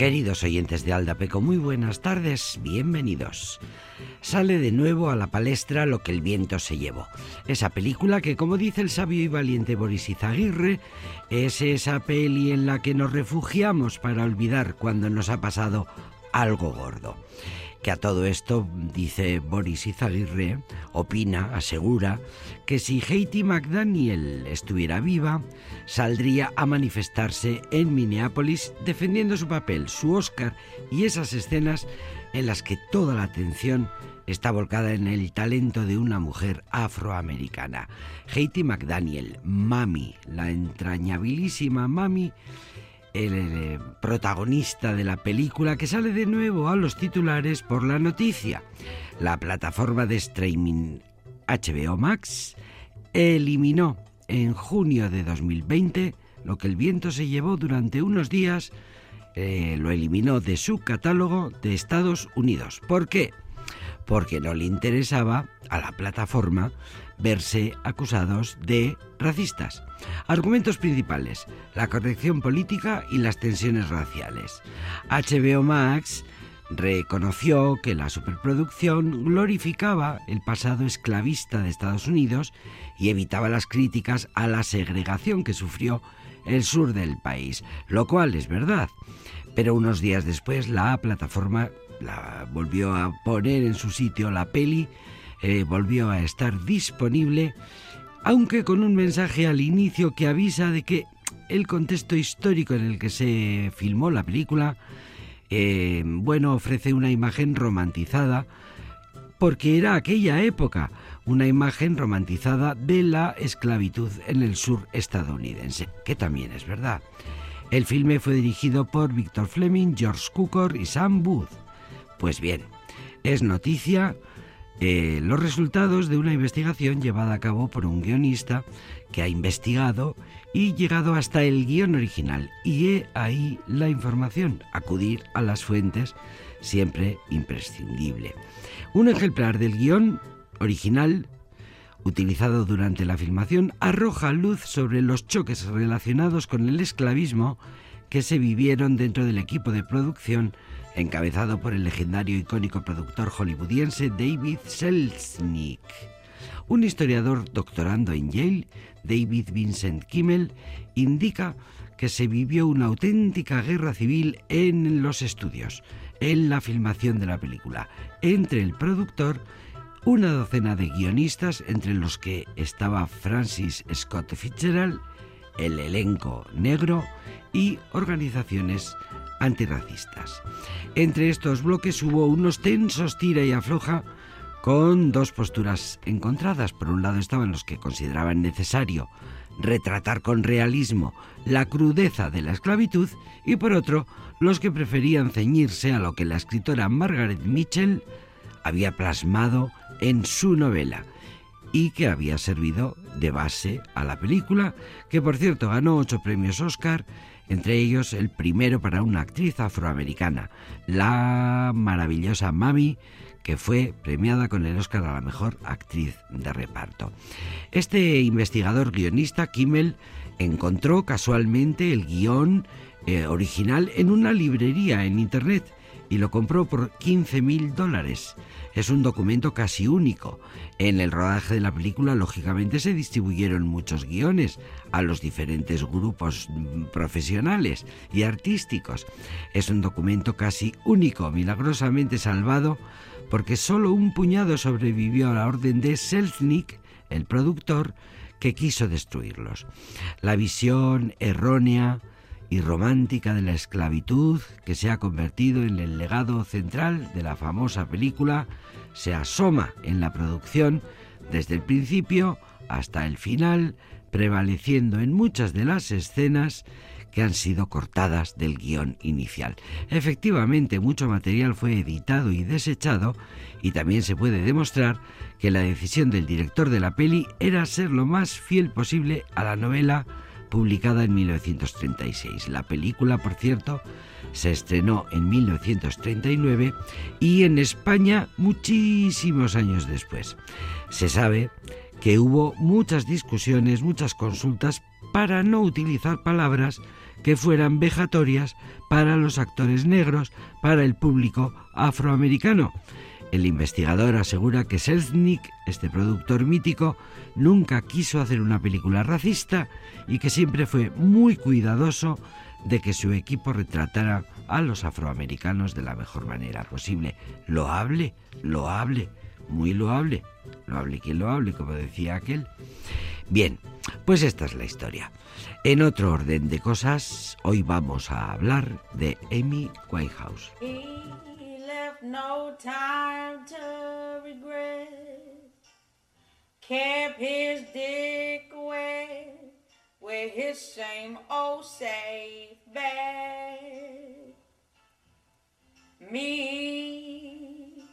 Queridos oyentes de Aldapeco, muy buenas tardes, bienvenidos. Sale de nuevo a la palestra Lo que el viento se llevó. Esa película que, como dice el sabio y valiente Boris Izaguirre, es esa peli en la que nos refugiamos para olvidar cuando nos ha pasado algo gordo que a todo esto, dice Boris Izaguirre, opina, asegura, que si Haiti McDaniel estuviera viva, saldría a manifestarse en Minneapolis defendiendo su papel, su Oscar y esas escenas en las que toda la atención está volcada en el talento de una mujer afroamericana. Haiti McDaniel, Mami, la entrañabilísima Mami, el, eh, protagonista de la película que sale de nuevo a los titulares por la noticia. La plataforma de streaming HBO Max eliminó en junio de 2020 lo que el viento se llevó durante unos días, eh, lo eliminó de su catálogo de Estados Unidos. ¿Por qué? Porque no le interesaba a la plataforma verse acusados de racistas. Argumentos principales, la corrección política y las tensiones raciales. HBO Max reconoció que la superproducción glorificaba el pasado esclavista de Estados Unidos y evitaba las críticas a la segregación que sufrió el sur del país, lo cual es verdad. Pero unos días después la plataforma la volvió a poner en su sitio la peli eh, volvió a estar disponible, aunque con un mensaje al inicio que avisa de que el contexto histórico en el que se filmó la película, eh, bueno, ofrece una imagen romantizada, porque era aquella época, una imagen romantizada de la esclavitud en el sur estadounidense, que también es verdad. El filme fue dirigido por Victor Fleming, George Cukor y Sam Booth. Pues bien, es noticia eh, los resultados de una investigación llevada a cabo por un guionista que ha investigado y llegado hasta el guion original. Y he ahí la información, acudir a las fuentes, siempre imprescindible. Un ejemplar del guion original utilizado durante la filmación arroja luz sobre los choques relacionados con el esclavismo que se vivieron dentro del equipo de producción encabezado por el legendario icónico productor hollywoodiense David Selznick. Un historiador doctorando en Yale, David Vincent Kimmel, indica que se vivió una auténtica guerra civil en los estudios, en la filmación de la película, entre el productor, una docena de guionistas, entre los que estaba Francis Scott Fitzgerald, el elenco negro y organizaciones antirracistas. Entre estos bloques hubo unos tensos tira y afloja con dos posturas encontradas. Por un lado estaban los que consideraban necesario retratar con realismo la crudeza de la esclavitud y por otro los que preferían ceñirse a lo que la escritora Margaret Mitchell había plasmado en su novela y que había servido de base a la película, que por cierto ganó ocho premios Oscar entre ellos el primero para una actriz afroamericana, la maravillosa Mami, que fue premiada con el Oscar a la mejor actriz de reparto. Este investigador guionista, Kimmel, encontró casualmente el guion eh, original en una librería en Internet y lo compró por 15 mil dólares. Es un documento casi único. En el rodaje de la película, lógicamente, se distribuyeron muchos guiones a los diferentes grupos profesionales y artísticos. Es un documento casi único, milagrosamente salvado, porque solo un puñado sobrevivió a la orden de Selznick, el productor, que quiso destruirlos. La visión errónea, y romántica de la esclavitud que se ha convertido en el legado central de la famosa película se asoma en la producción desde el principio hasta el final, prevaleciendo en muchas de las escenas que han sido cortadas del guion inicial. Efectivamente, mucho material fue editado y desechado y también se puede demostrar que la decisión del director de la peli era ser lo más fiel posible a la novela publicada en 1936. La película, por cierto, se estrenó en 1939 y en España muchísimos años después. Se sabe que hubo muchas discusiones, muchas consultas para no utilizar palabras que fueran vejatorias para los actores negros, para el público afroamericano. El investigador asegura que Selznick, este productor mítico, nunca quiso hacer una película racista y que siempre fue muy cuidadoso de que su equipo retratara a los afroamericanos de la mejor manera posible. Loable, loable, muy loable. Loable quien lo hable, como decía aquel. Bien, pues esta es la historia. En otro orden de cosas, hoy vamos a hablar de Amy No time to regret. Kept his dick wet with his same old safe bet. Me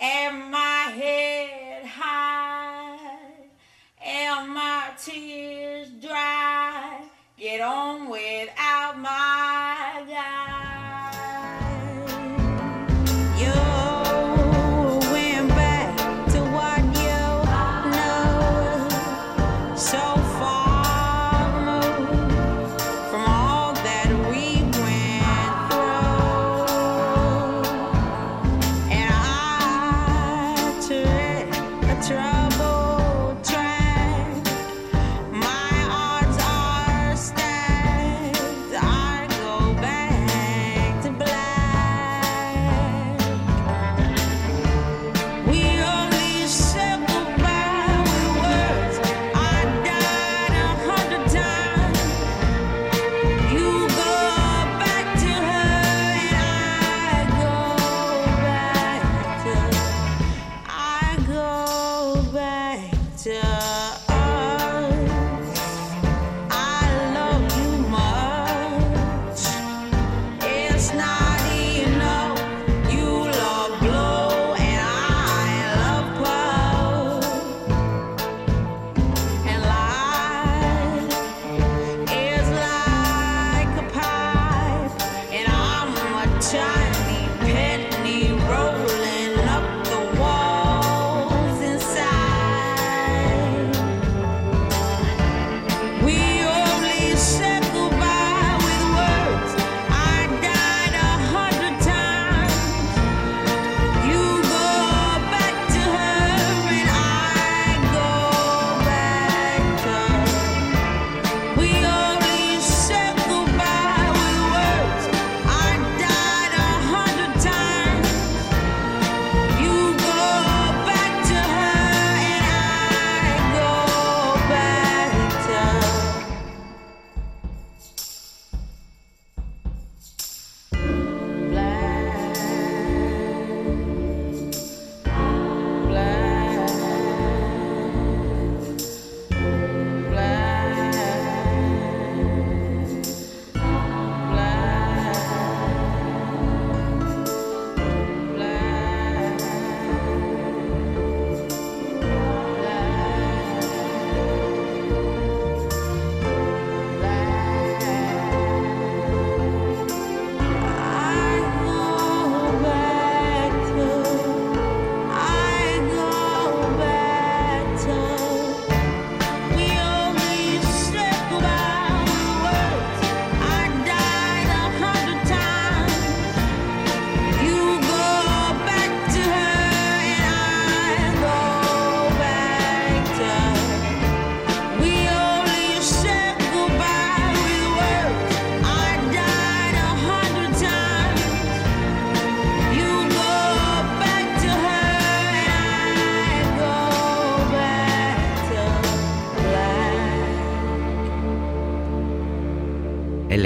and my head high and my tears dry. Get on without my guy.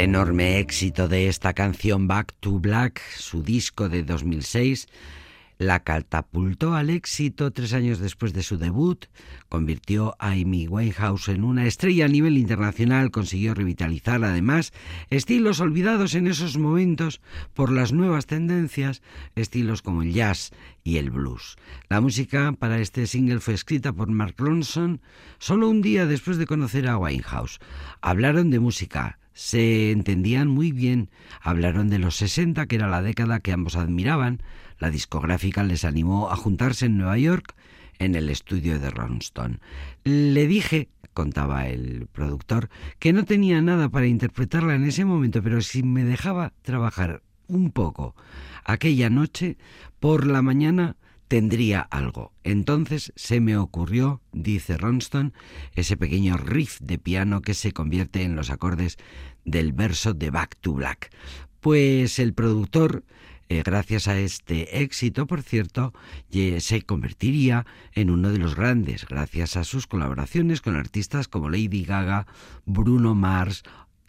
Enorme éxito de esta canción Back to Black, su disco de 2006, la catapultó al éxito tres años después de su debut, convirtió a Amy Winehouse en una estrella a nivel internacional, consiguió revitalizar además estilos olvidados en esos momentos por las nuevas tendencias, estilos como el jazz y el blues. La música para este single fue escrita por Mark Ronson solo un día después de conocer a Winehouse. Hablaron de música, se entendían muy bien. Hablaron de los 60, que era la década que ambos admiraban. La discográfica les animó a juntarse en Nueva York en el estudio de Ronston. Le dije contaba el productor, que no tenía nada para interpretarla en ese momento, pero si me dejaba trabajar un poco aquella noche, por la mañana tendría algo. Entonces se me ocurrió, dice Ronston, ese pequeño riff de piano que se convierte en los acordes del verso de Back to Black. Pues el productor eh, gracias a este éxito, por cierto, se convertiría en uno de los grandes, gracias a sus colaboraciones con artistas como Lady Gaga, Bruno Mars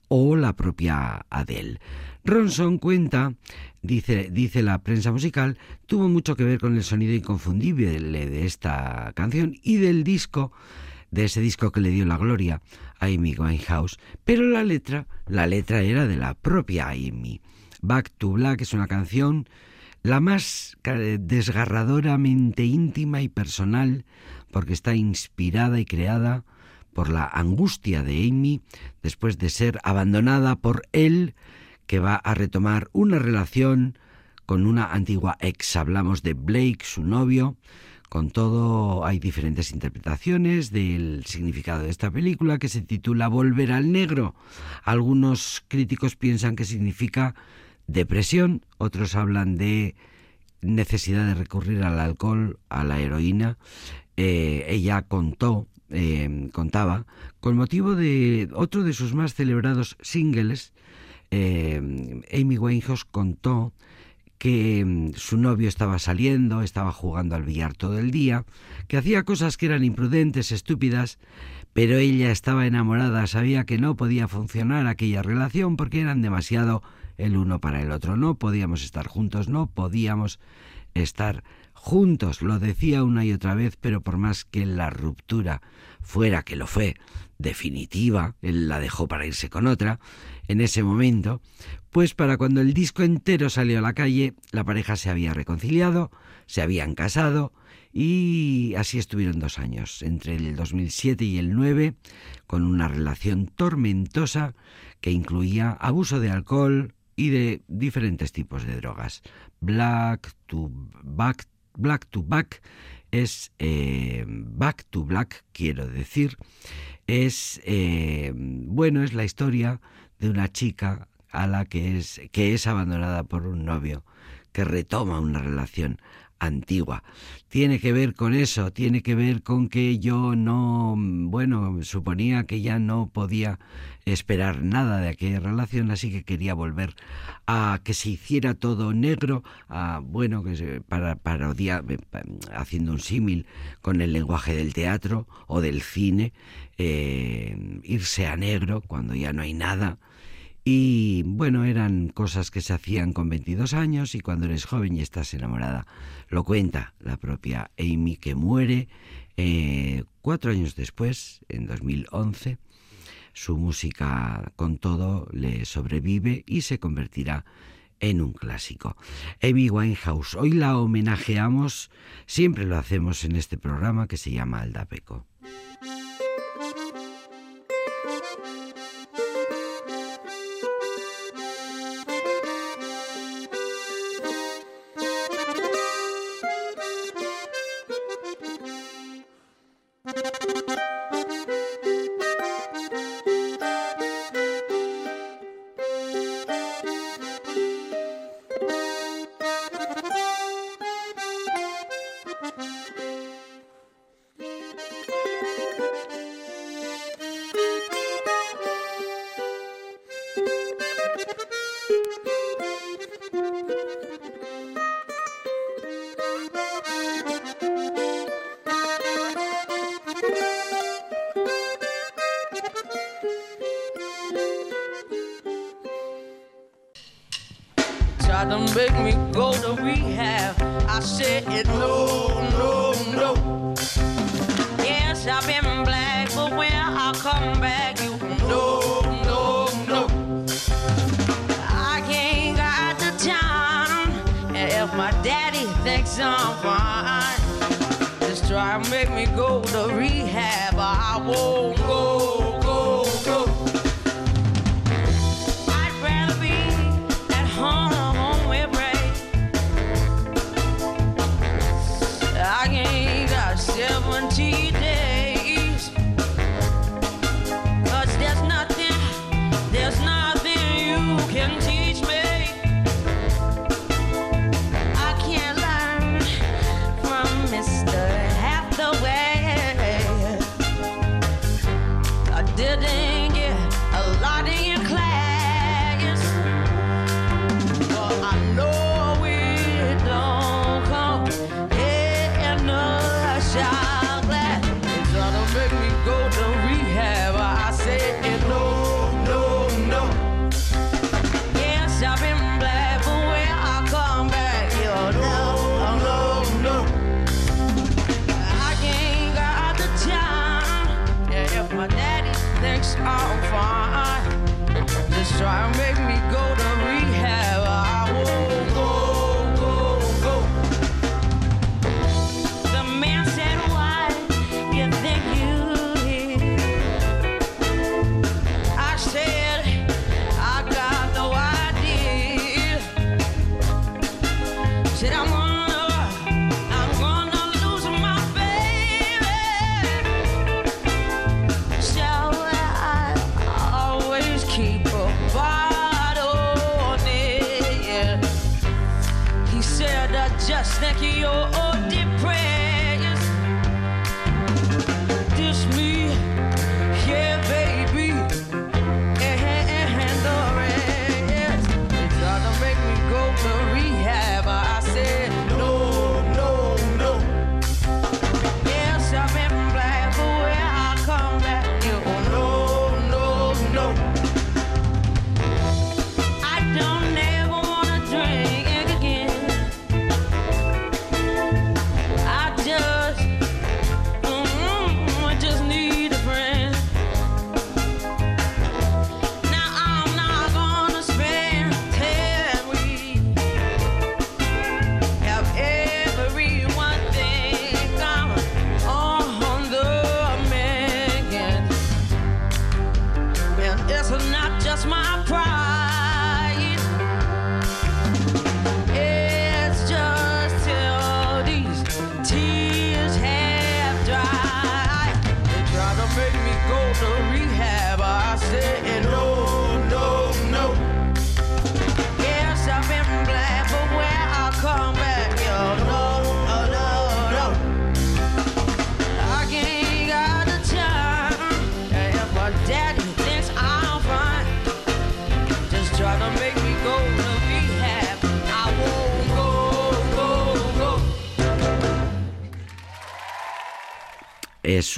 o la propia Adele. Ronson cuenta, dice, dice la prensa musical, tuvo mucho que ver con el sonido inconfundible de esta canción y del disco, de ese disco que le dio la gloria a Amy Winehouse, pero la letra, la letra era de la propia Amy. Back to Black es una canción la más desgarradoramente íntima y personal porque está inspirada y creada por la angustia de Amy después de ser abandonada por él que va a retomar una relación con una antigua ex. Hablamos de Blake, su novio. Con todo, hay diferentes interpretaciones del significado de esta película que se titula Volver al Negro. Algunos críticos piensan que significa depresión, otros hablan de necesidad de recurrir al alcohol, a la heroína. Eh, ella contó, eh, contaba, con motivo de otro de sus más celebrados singles, eh, Amy Winehouse contó que mm, su novio estaba saliendo, estaba jugando al billar todo el día, que hacía cosas que eran imprudentes, estúpidas, pero ella estaba enamorada, sabía que no podía funcionar aquella relación porque eran demasiado el uno para el otro. No podíamos estar juntos, no podíamos estar juntos. Lo decía una y otra vez, pero por más que la ruptura fuera que lo fue definitiva, él la dejó para irse con otra, en ese momento, pues para cuando el disco entero salió a la calle, la pareja se había reconciliado, se habían casado y así estuvieron dos años, entre el 2007 y el 9, con una relación tormentosa que incluía abuso de alcohol, y de diferentes tipos de drogas. Black to Back, Black to Back es eh, Back to Black, quiero decir, es eh, bueno, es la historia de una chica a la que es que es abandonada por un novio que retoma una relación antigua. Tiene que ver con eso, tiene que ver con que yo no, bueno, suponía que ya no podía esperar nada de aquella relación, así que quería volver a que se hiciera todo negro, a, bueno, que para parodiar, eh, haciendo un símil con el lenguaje del teatro o del cine, eh, irse a negro cuando ya no hay nada, y bueno, eran cosas que se hacían con 22 años y cuando eres joven y estás enamorada. Lo cuenta la propia Amy que muere eh, cuatro años después, en 2011. Su música con todo le sobrevive y se convertirá en un clásico. Amy Winehouse, hoy la homenajeamos, siempre lo hacemos en este programa que se llama Aldapeco.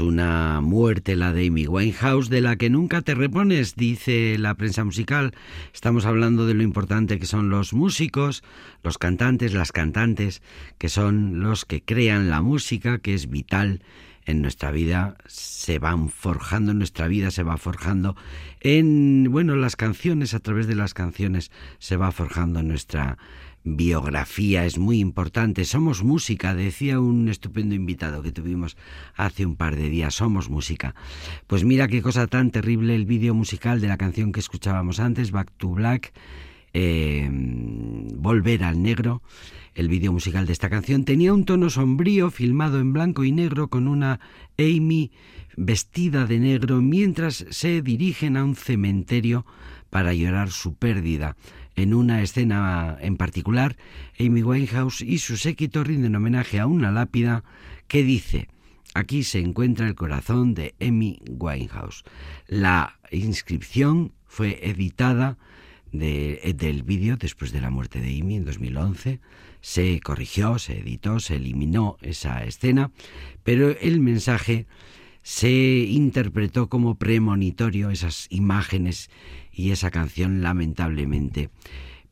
Una muerte la de Amy Winehouse de la que nunca te repones, dice la prensa musical. Estamos hablando de lo importante que son los músicos, los cantantes, las cantantes, que son los que crean la música, que es vital en nuestra vida, se van forjando, nuestra vida se va forjando, en, bueno, las canciones, a través de las canciones se va forjando nuestra biografía es muy importante. Somos música, decía un estupendo invitado que tuvimos hace un par de días. Somos música. Pues mira qué cosa tan terrible el vídeo musical de la canción que escuchábamos antes, Back to Black, eh, Volver al Negro. El vídeo musical de esta canción tenía un tono sombrío, filmado en blanco y negro, con una Amy vestida de negro mientras se dirigen a un cementerio para llorar su pérdida. En una escena en particular, Amy Winehouse y su séquito rinden homenaje a una lápida que dice Aquí se encuentra el corazón de Amy Winehouse. La inscripción fue editada del vídeo después de la muerte de Amy en 2011. Se corrigió, se editó, se eliminó esa escena, pero el mensaje se interpretó como premonitorio, esas imágenes y esa canción lamentablemente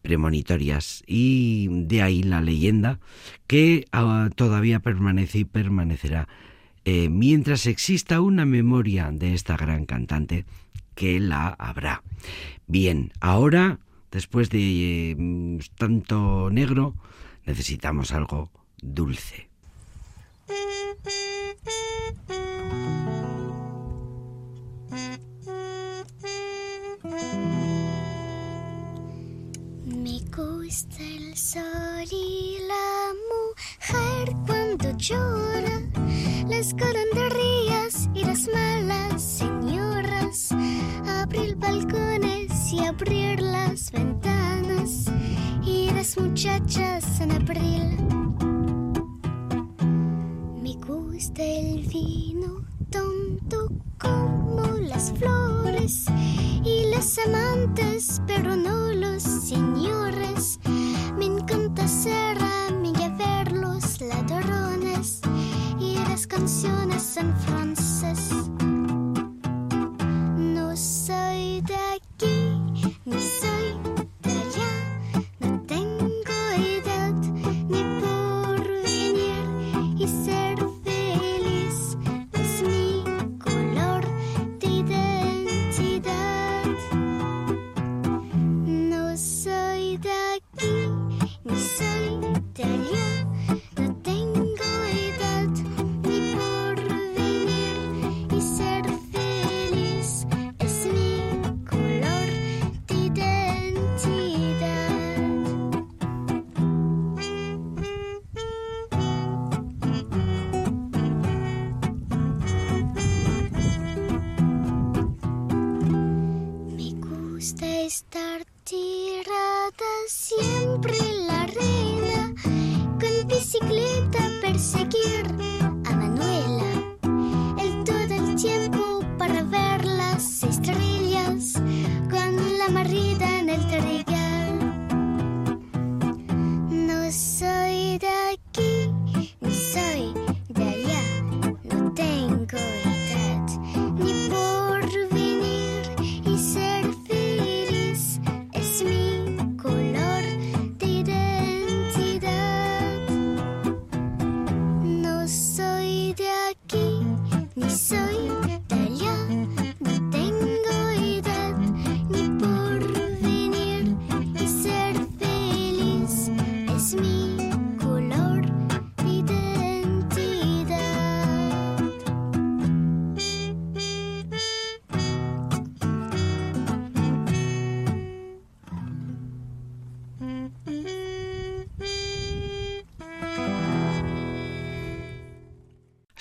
premonitorias y de ahí la leyenda que ah, todavía permanece y permanecerá eh, mientras exista una memoria de esta gran cantante que la habrá. Bien, ahora después de eh, tanto negro necesitamos algo dulce. Gusta el sol y la mujer cuando llora, las caranderías y las malas señoras, abrir balcones y abrir las ventanas. Y las muchachas en abril. Me gusta el vino tonto como las flores y las amantes, pero no los señores. Me encanta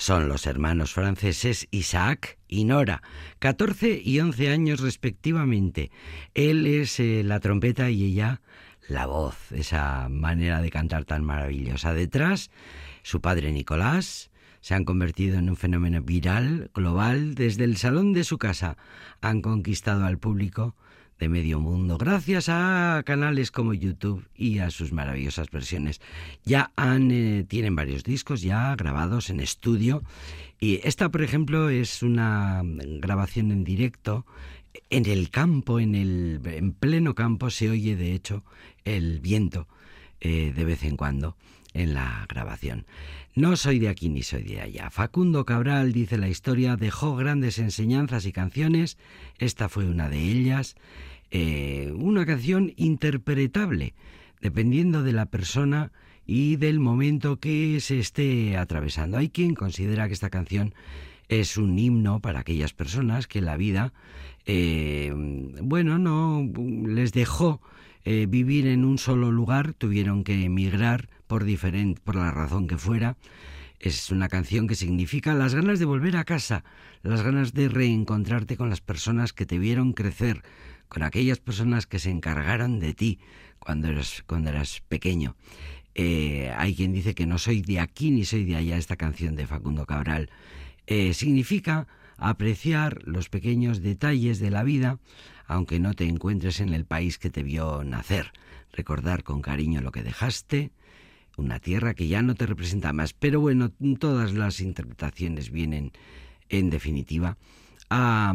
Son los hermanos franceses Isaac y Nora, 14 y 11 años respectivamente. Él es eh, la trompeta y ella la voz, esa manera de cantar tan maravillosa. Detrás, su padre Nicolás, se han convertido en un fenómeno viral, global. Desde el salón de su casa han conquistado al público de medio mundo. Gracias a canales como YouTube y a sus maravillosas versiones. Ya han, eh, tienen varios discos ya grabados en estudio. Y esta, por ejemplo, es una grabación en directo. En el campo, en el en pleno campo se oye de hecho el viento eh, de vez en cuando en la grabación. No soy de aquí ni soy de allá. Facundo Cabral, dice la historia, dejó grandes enseñanzas y canciones. Esta fue una de ellas. Eh, una canción interpretable, dependiendo de la persona y del momento que se esté atravesando. Hay quien considera que esta canción es un himno para aquellas personas que la vida, eh, bueno, no les dejó eh, vivir en un solo lugar, tuvieron que emigrar por, diferente, por la razón que fuera. Es una canción que significa las ganas de volver a casa, las ganas de reencontrarte con las personas que te vieron crecer, con aquellas personas que se encargaron de ti cuando eras, cuando eras pequeño. Eh, hay quien dice que no soy de aquí ni soy de allá, esta canción de Facundo Cabral. Eh, significa apreciar los pequeños detalles de la vida, aunque no te encuentres en el país que te vio nacer. Recordar con cariño lo que dejaste, una tierra que ya no te representa más. Pero bueno, todas las interpretaciones vienen, en definitiva, a,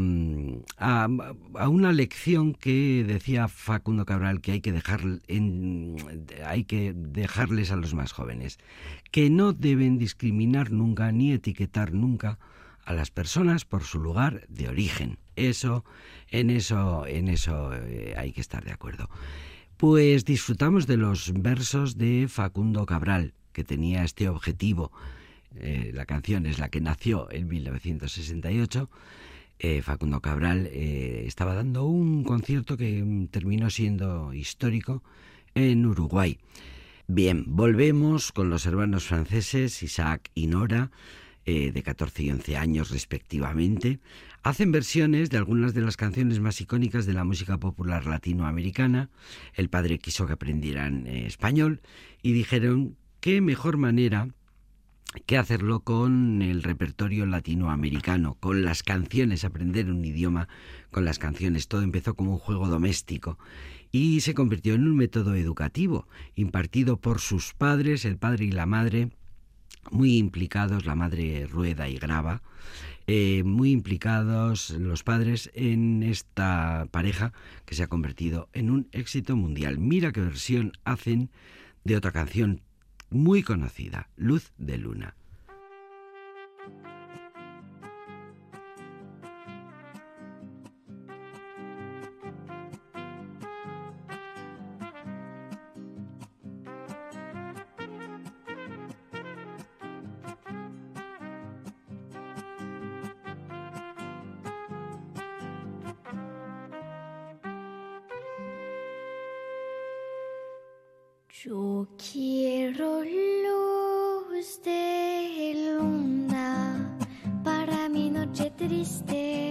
una lección que decía Facundo Cabral que hay que dejar en, hay que dejarles a los más jóvenes, que no deben discriminar nunca ni etiquetar nunca a las personas por su lugar de origen. Eso, en eso, en eso eh, hay que estar de acuerdo. Pues disfrutamos de los versos de Facundo Cabral, que tenía este objetivo. Eh, la canción es la que nació en 1968. Eh, Facundo Cabral estaba dando un concierto que terminó siendo histórico en Uruguay. Bien, volvemos con los hermanos franceses Isaac y Nora eh, de 14 y 11 años respectivamente, hacen versiones de algunas de las canciones más icónicas de la música popular latinoamericana. El padre quiso que aprendieran eh, español y dijeron qué mejor manera que hacerlo con el repertorio latinoamericano, con las canciones, aprender un idioma con las canciones. Todo empezó como un juego doméstico y se convirtió en un método educativo impartido por sus padres, el padre y la madre, muy implicados, la madre rueda y graba, eh, muy implicados los padres en esta pareja que se ha convertido en un éxito mundial. Mira qué versión hacen de otra canción muy conocida, Luz de Luna. Yo quiero luz de luna para mi noche triste,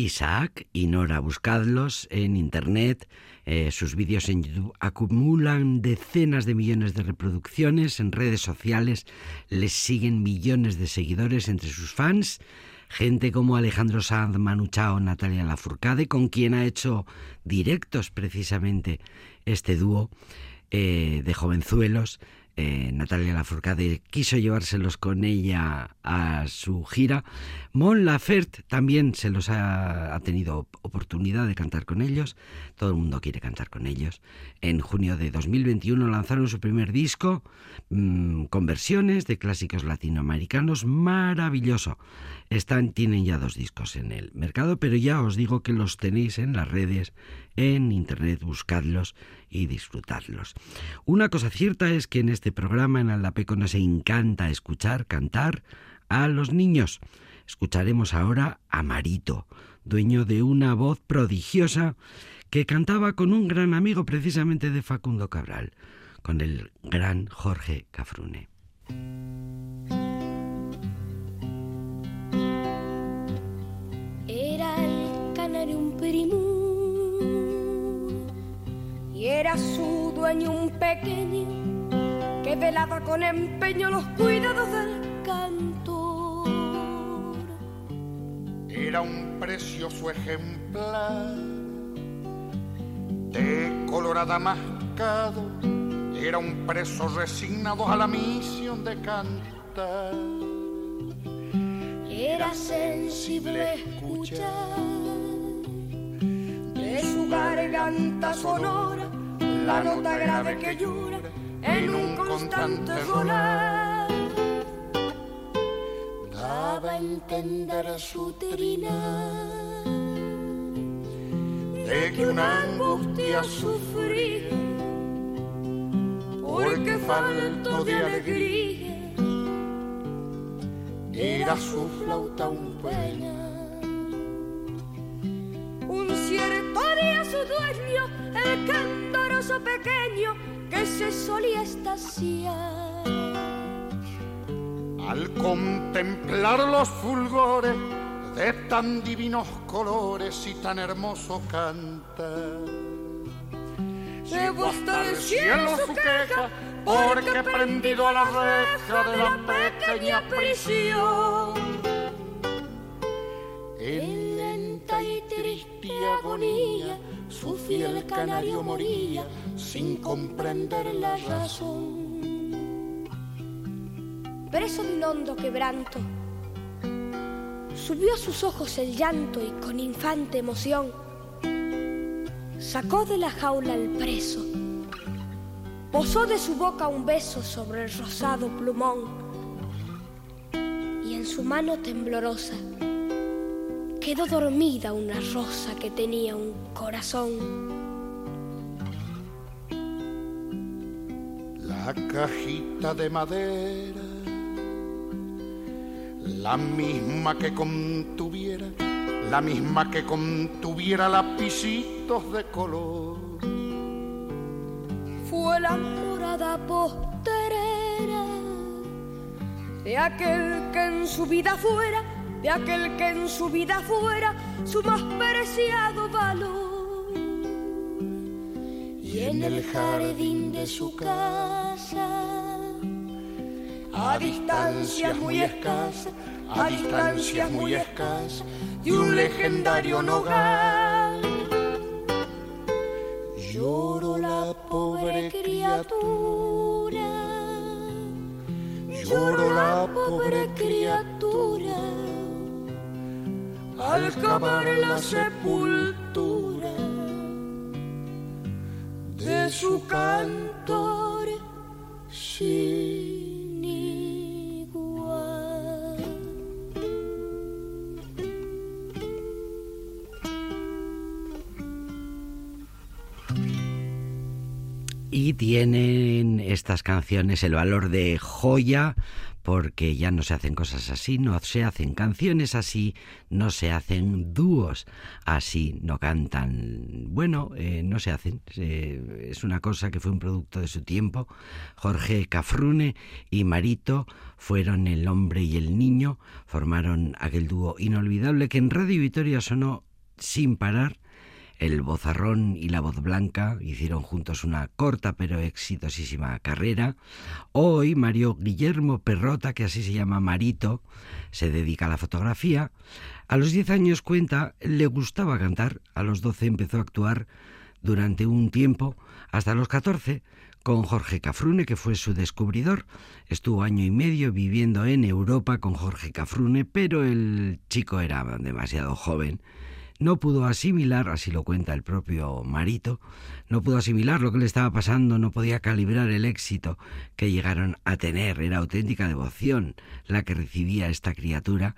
Isaac y Nora, buscadlos en internet. eh, sus vídeos en YouTube acumulan decenas de millones de reproducciones en redes sociales. Les siguen millones de seguidores entre sus fans. Gente como Alejandro Sanz, Manu Chao, Natalia Lafourcade, con quien ha hecho directos precisamente este dúo eh, de jovenzuelos. Eh, Natalia Lafourcade quiso llevárselos con ella a su gira. Mon Laferte también se los ha, tenido oportunidad de cantar con ellos. Todo el mundo quiere cantar con ellos. En junio de 2021 lanzaron su primer disco mmm, con versiones de clásicos latinoamericanos. Maravilloso. Están, tienen ya dos discos en el mercado, pero ya os digo que los tenéis en las redes, en internet, buscadlos y disfrutadlos. Una cosa cierta es que en este programa en Aldapeco nos encanta escuchar, cantar a los niños. Escucharemos ahora a Marito, dueño de una voz prodigiosa que cantaba con un gran amigo precisamente de Facundo Cabral, con el gran Jorge Cafrune. Era su dueño un pequeño que velaba con empeño los cuidados del cantor. Era un precioso ejemplar de colorada mascado. Era un preso resignado a la misión de cantar. Era sensible escuchar de su garganta sonora la nota grave que llora en un constante rolar. Daba a entender su trina De que una angustia sufría porque falto de alegría era su flauta un peña. Un cierto día su dueño, el pequeño que se solía estaciar. Al contemplar los fulgores de tan divinos colores y tan hermoso cantar. Llevó hasta el cielo su queja porque prendido a la reja de la pequeña prisión. En lenta y triste agonía, su fiel canario moría sin comprender la razón. Preso de un hondo quebranto, subió a sus ojos el llanto y con infante emoción sacó de la jaula al preso, posó de su boca un beso sobre el rosado plumón y en su mano temblorosa quedó dormida una rosa que tenía un corazón. La cajita de madera, la misma que contuviera, la misma que contuviera lapicitos de color. fue la morada posterera de aquel que en su vida fuera, de aquel que en su vida fuera su más preciado valor. Y en el jardín de su casa, a distancias muy escasas, a distancias muy escasas, de un legendario nogal. Lloro la pobre criatura, lloro la pobre criatura, al cavar la sepultura de su cantor sin igual. Y tienen estas canciones el valor de joya porque ya no se hacen cosas así, no se hacen canciones así, no se hacen dúos así, no cantan. Bueno, eh, no se hacen. Eh, es una cosa que fue un producto de su tiempo. Jorge Cafrune y Marito fueron el hombre y el niño, formaron aquel dúo inolvidable que en Radio Vitoria sonó sin parar el vozarrón y la voz blanca hicieron juntos una corta pero exitosísima carrera. Hoy Mario Guillermo Perrota, que así se llama Marito, se dedica a la fotografía. A los 10 años cuenta, le gustaba cantar. A los 12 empezó a actuar durante un tiempo. Hasta los 14 con Jorge Cafrune, que fue su descubridor. Estuvo año y medio viviendo en Europa con Jorge Cafrune, pero el chico era demasiado joven no pudo asimilar, así lo cuenta el propio Marito, no pudo asimilar lo que le estaba pasando, no podía calibrar el éxito que llegaron a tener. Era auténtica devoción la que recibía esta criatura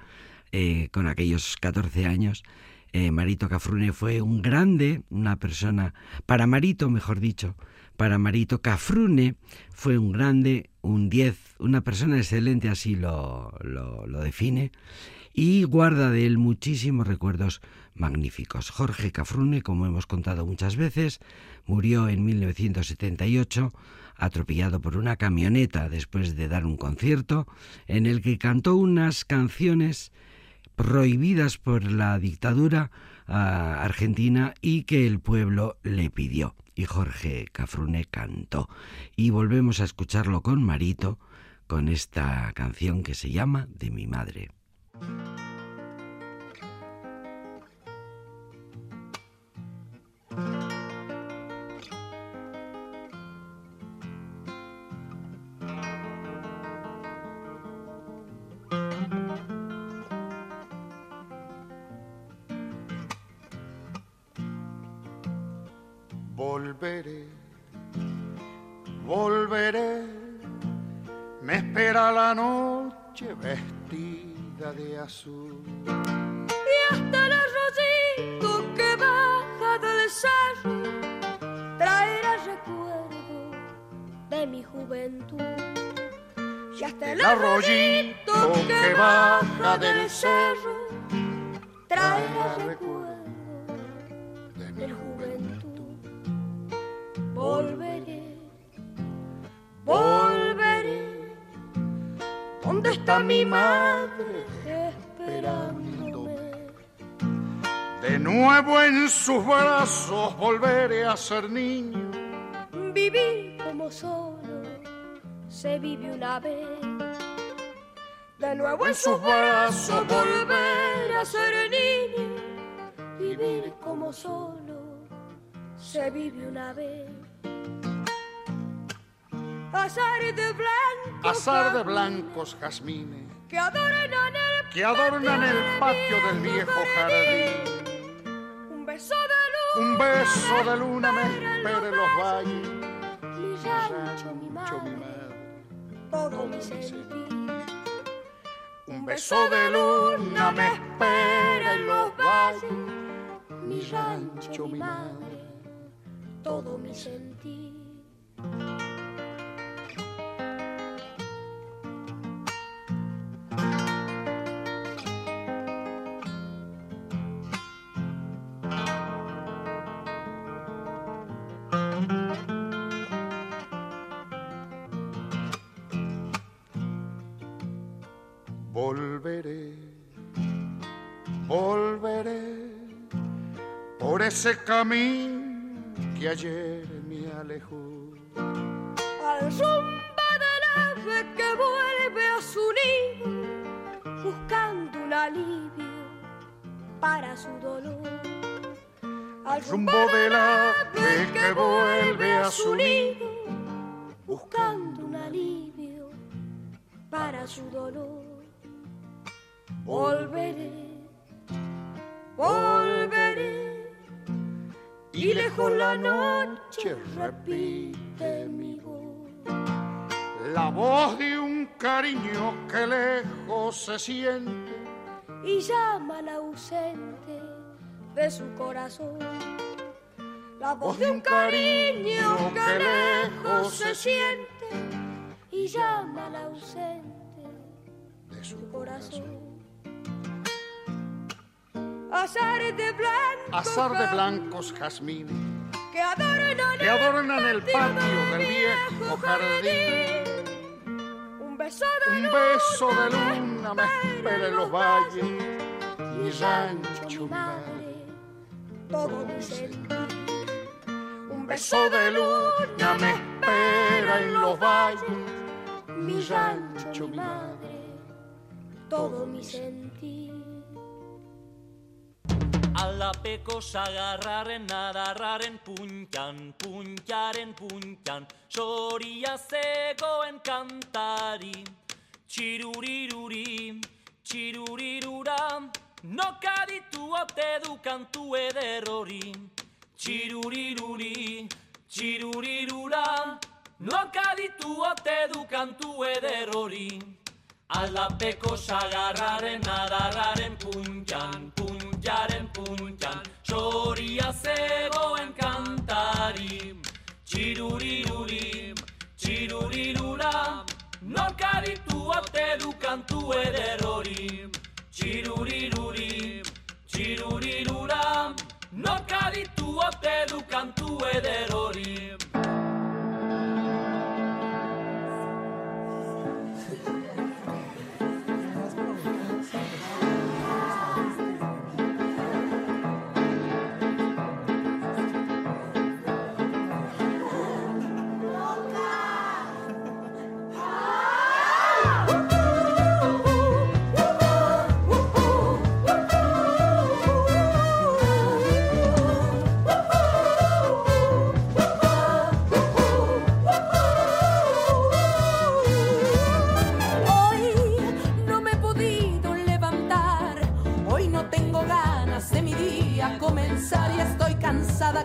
eh, con aquellos 14 años. Eh, Marito Cafrune fue un grande, una persona, para Marito, mejor dicho, para Marito Cafrune fue un grande, un 10, una persona excelente, así lo, lo, lo define, y guarda de él muchísimos recuerdos magníficos. Jorge Cafrune, como hemos contado muchas veces, murió en 1978 atropellado por una camioneta después de dar un concierto en el que cantó unas canciones prohibidas por la dictadura ah, argentina y que el pueblo le pidió. Y Jorge Cafrune cantó. Y volvemos a escucharlo con Marito con esta canción que se llama De mi madre. Azul. Y hasta el arrocito que baja del cerro traerá recuerdo de mi juventud. Y hasta el arroyito que baja del cerro traerá recuerdo de mi juventud. Volveré, volveré. ¿Dónde está mi madre esperándome? De nuevo en sus brazos volveré a ser niño. Vivir como solo se vive una vez. De nuevo en sus brazos volver a ser niño. Vivir como solo se vive una vez. Azar de blancos, Azar de blancos jazmines que adornan el, que adornan el patio del viejo jardín. Un beso de luz, Un beso de luna me espera en los valles. mi rancho, mi madre. todo mi sentir. Un beso de luna me espera en los valles. mi rancho, mi madre, todo mi sentir. Ese camino que ayer me alejó. Al zumba del ave que vuelve a su nido, buscando un alivio para su dolor. Al rumbo del ave que vuelve a su nido, buscando un alivio para su dolor. Volveré volveré. Y lejos la noche repite mi voz. La voz de un cariño que lejos se siente y llama al ausente de su corazón. La voz de un cariño que lejos se siente y llama al ausente de su corazón. Azar de blancos, azar de blancos jazmines. que adornan, que adornan el patio del viejo jardín. Un beso de, Un beso de luna me espera en los valles. mi rancho, mi madre, todo mi sentir. Un beso de luna me espera en los valles. mi rancho, mi madre, todo mi sentir. Alapeko sagarraren adarraren puntan, puntaren puntan, soria zegoen kantari. Txiruriruri, txirurirura, nokaditu ote du kantu eder hori. Txiruriruri, txirurirura, nokaditu ote du kantu eder hori. Aldapeko sagarraren adarraren puntxan, puntxaren puntan txoria zegoen kantari. Txiruri uri txiruri lula norkaritu ote du kantu edero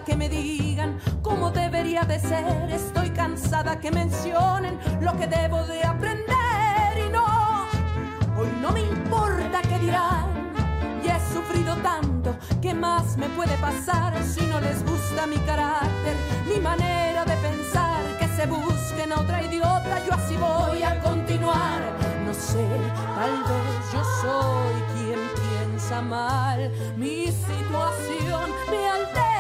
que me digan cómo debería de ser, estoy cansada que mencionen lo que debo de aprender y no, hoy no me importa qué dirán, ya he sufrido tanto, ¿qué más me puede pasar si no les gusta mi carácter, mi manera de pensar? Que se busquen a otra idiota, yo así voy a continuar. No sé, tal vez yo soy quien piensa mal, mi situación me altera,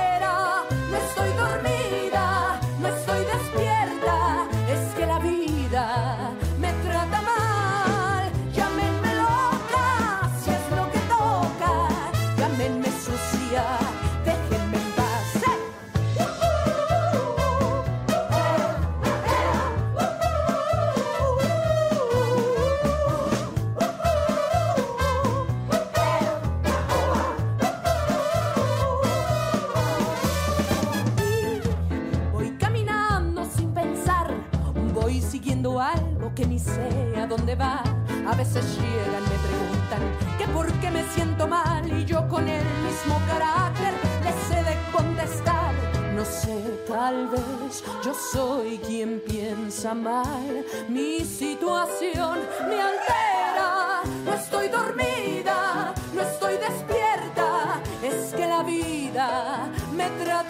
mal. Mi situación me altera. No estoy dormida, no estoy despierta. Es que la vida me trata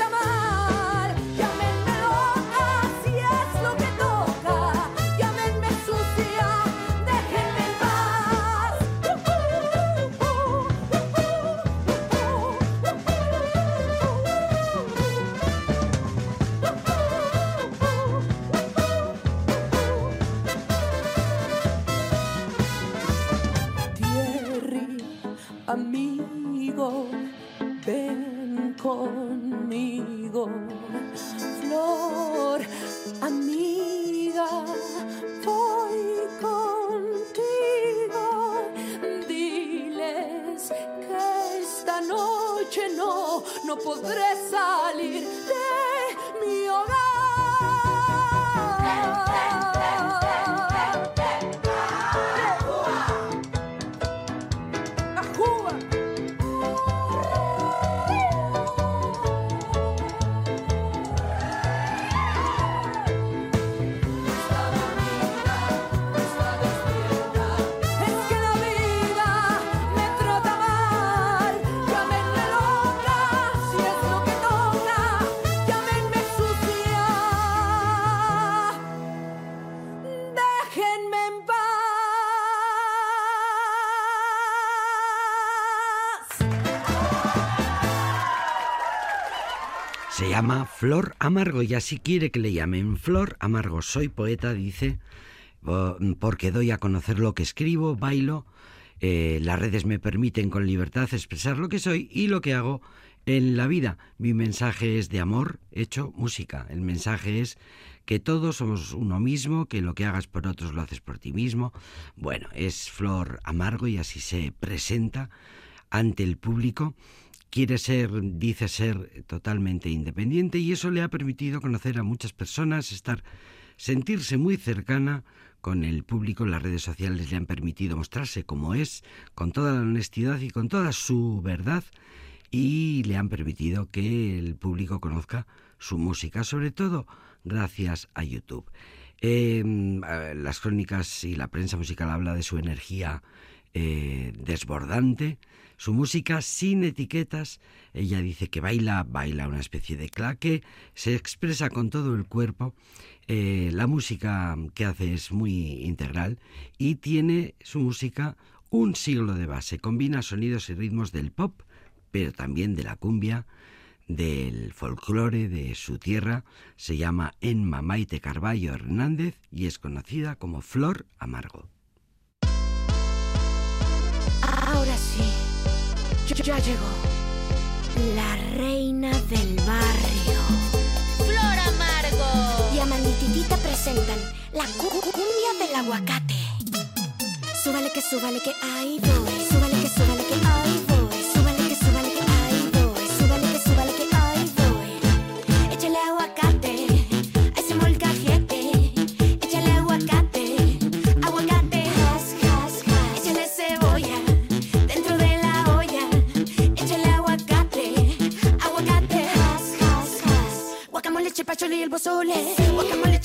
no, Flor Amargo y así quiere que le llamen Flor Amargo. Soy poeta, dice, porque doy a conocer lo que escribo, bailo, eh, las redes me permiten con libertad expresar lo que soy y lo que hago en la vida. Mi mensaje es de amor hecho música. El mensaje es que todos somos uno mismo, que lo que hagas por otros lo haces por ti mismo. Bueno, es Flor Amargo y así se presenta ante el público quiere ser, dice ser totalmente independiente y eso le ha permitido conocer a muchas personas, estar, sentirse muy cercana con el público. Las redes sociales le han permitido mostrarse como es, con toda la honestidad y con toda su verdad y le han permitido que el público conozca su música, sobre todo gracias a YouTube. Em, las crónicas y la prensa musical habla de su energía eh, desbordante, su música sin etiquetas. Ella dice que baila, baila una especie de claque, se expresa con todo el cuerpo. Eh, la música que hace es muy integral y tiene su música un siglo de base. Combina sonidos y ritmos del pop, pero también de la cumbia, del folclore de su tierra. Se llama Enma Maite Carballo Hernández y es conocida como Flor Amargo. Ahora sí. Ya llegó la reina del barrio. Flor Amargo. Y Amanititita presentan la cumbia del aguacate. Súbale que súbale que ahí voy. El pozole. Guacamole,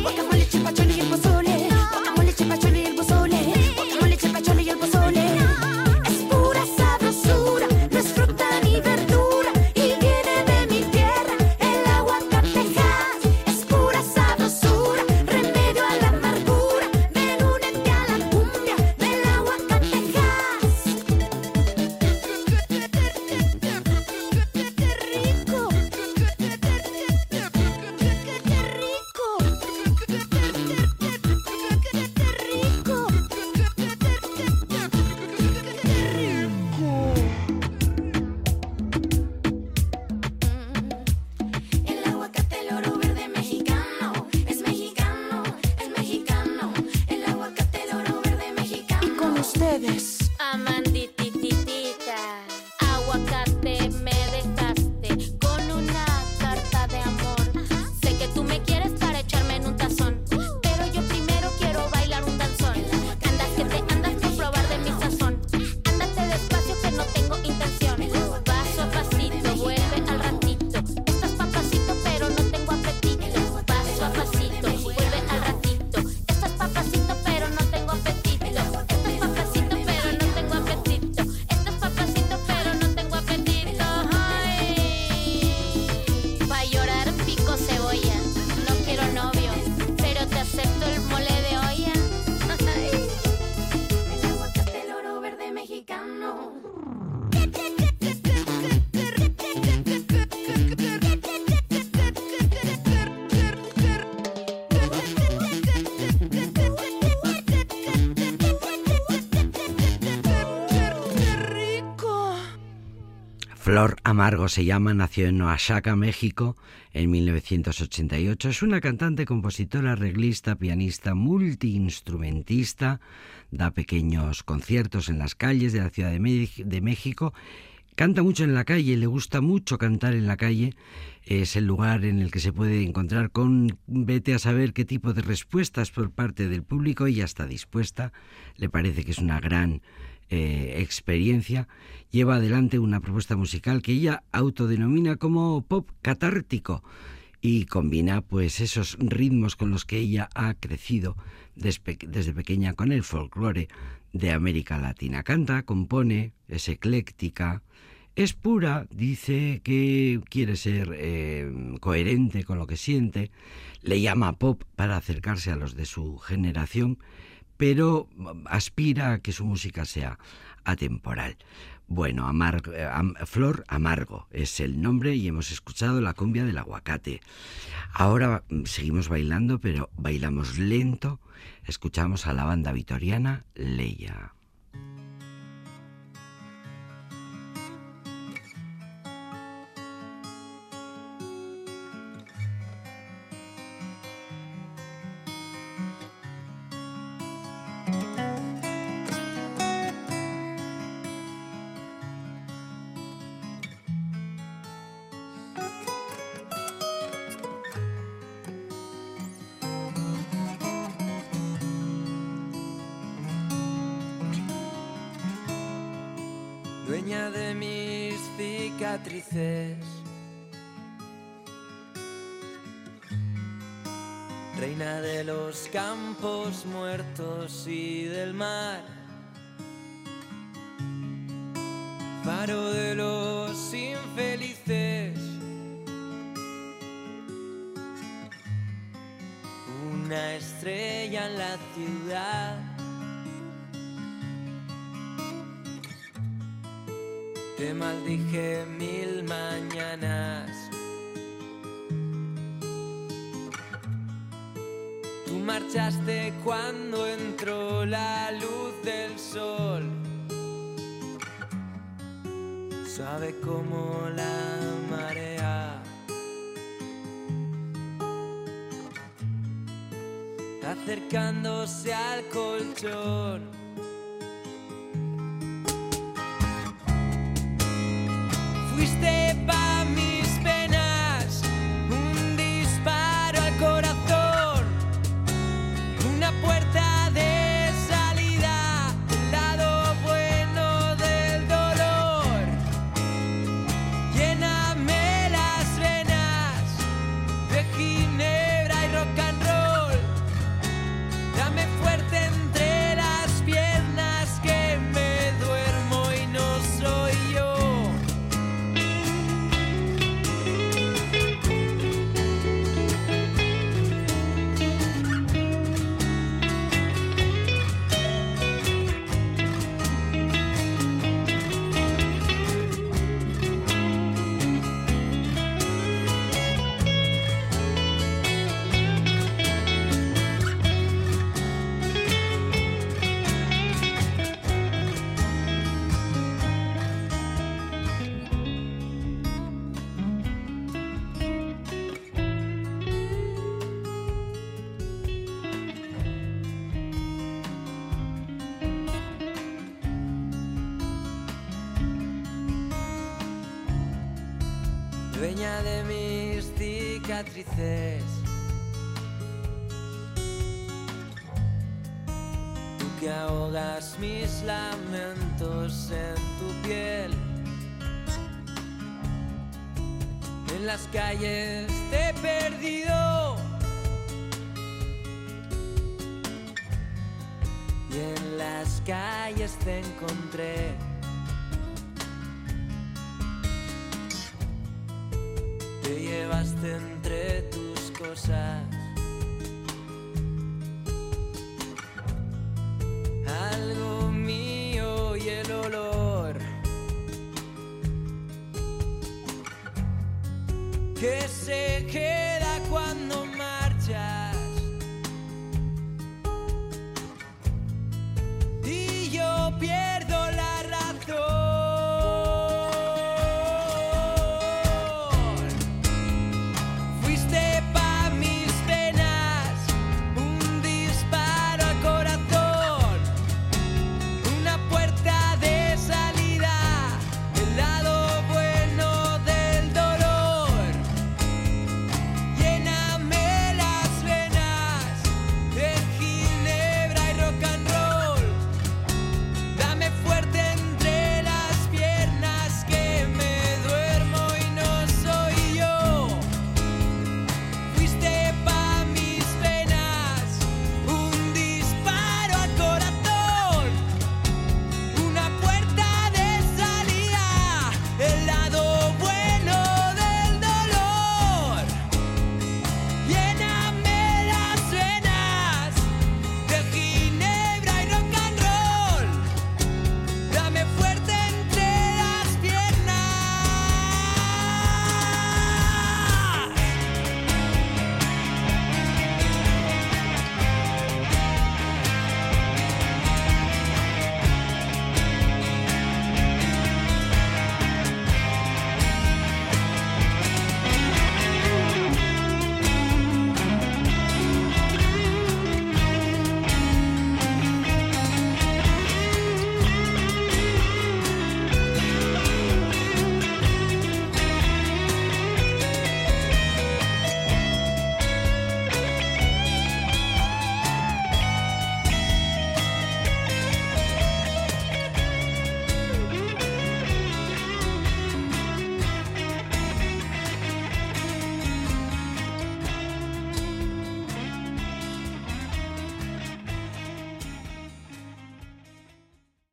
Guacamole, chipachole y el Flor Amargo se llama, nació en Oaxaca, México, en 1988. Es una cantante, compositora, arreglista, pianista, multiinstrumentista. Da pequeños conciertos en las calles de la Ciudad de, México. Canta mucho en la calle, le gusta mucho cantar en la calle. Es el lugar en el que se puede encontrar con vete a saber qué tipo de respuestas por parte del público. Ella está dispuesta, le parece que es una gran eh, experiencia, lleva adelante una propuesta musical que ella autodenomina como pop catártico y combina pues esos ritmos con los que ella ha crecido desde pequeña con el folclore de América Latina. Canta, compone, es ecléctica, es pura, dice que quiere ser eh, coherente con lo que siente, le llama pop para acercarse a los de su generación, pero aspira a que su música sea atemporal. Bueno, eh, Flor Amargo es el nombre y hemos escuchado la cumbia del aguacate. Ahora mm, seguimos bailando, pero bailamos lento. Escuchamos a la banda vitoriana Leia. Dueña de mis cicatrices, reina de los campos muertos y del mar, faro de los infelices. Una estrella en la ciudad. Te maldije mil mañanas. Tú marchaste cuando entró la luz del sol. Sabe como la marea. Acercándose al colchón. Cicatrices. Tú que ahogas mis lamentos en tu piel. En las calles te he perdido. Y en las calles te encontré.